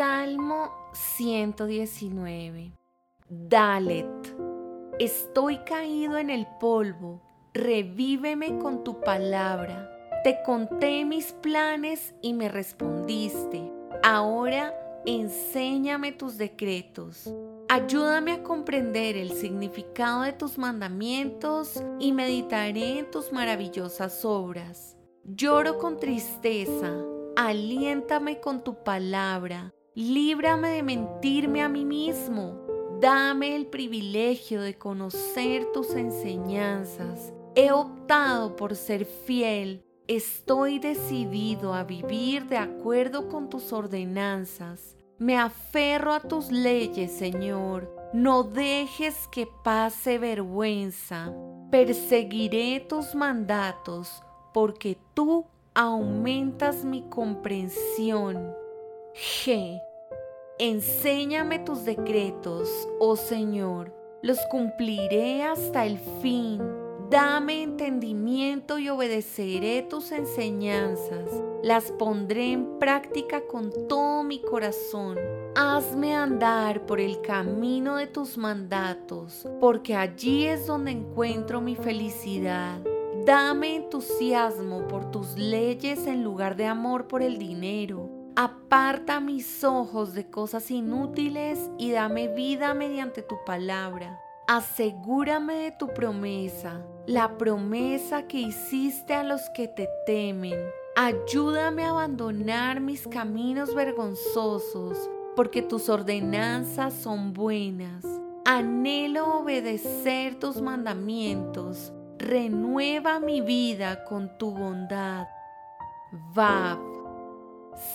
Salmo 119. Dalet. Estoy caído en el polvo, revíveme con tu palabra. Te conté mis planes y me respondiste. Ahora enséñame tus decretos. Ayúdame a comprender el significado de tus mandamientos y meditaré en tus maravillosas obras. Lloro con tristeza, aliéntame con tu palabra, líbrame de mentirme a mí mismo, dame el privilegio de conocer tus enseñanzas. He optado por ser fiel, estoy decidido a vivir de acuerdo con tus ordenanzas. Me aferro a tus leyes, Señor. No dejes que pase vergüenza. Perseguiré tus mandatos porque tú aumentas mi comprensión. G. Enséñame tus decretos, oh Señor, los cumpliré hasta el fin. Dame entendimiento y obedeceré tus enseñanzas. Las pondré en práctica con todo mi corazón. Hazme andar por el camino de tus mandatos, porque allí es donde encuentro mi felicidad. Dame entusiasmo por tus leyes en lugar de amor por el dinero. Aparta mis ojos de cosas inútiles y dame vida mediante tu palabra. Asegúrame de tu promesa, la promesa que hiciste a los que te temen. Ayúdame a abandonar mis caminos vergonzosos, porque tus ordenanzas son buenas. Anhelo obedecer tus mandamientos renueva mi vida con tu bondad. Vav,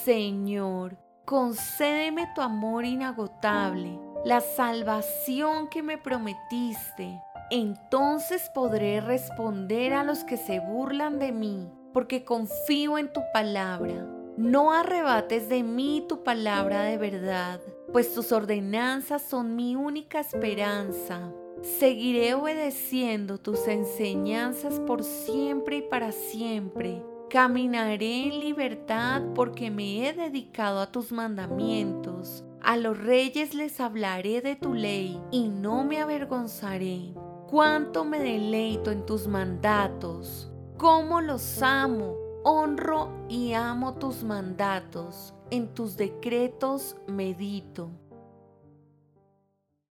Señor, concédeme tu amor inagotable, la salvación que me prometiste. Entonces podré responder a los que se burlan de mí, porque confío en tu palabra. No arrebates de mí tu palabra de verdad, pues tus ordenanzas son mi única esperanza. Seguiré obedeciendo tus enseñanzas por siempre y para siempre. Caminaré en libertad porque me he dedicado a tus mandamientos. A los reyes les hablaré de tu ley y no me avergonzaré. Cuánto me deleito en tus mandatos. Cómo los amo. Honro y amo tus mandatos. En tus decretos medito.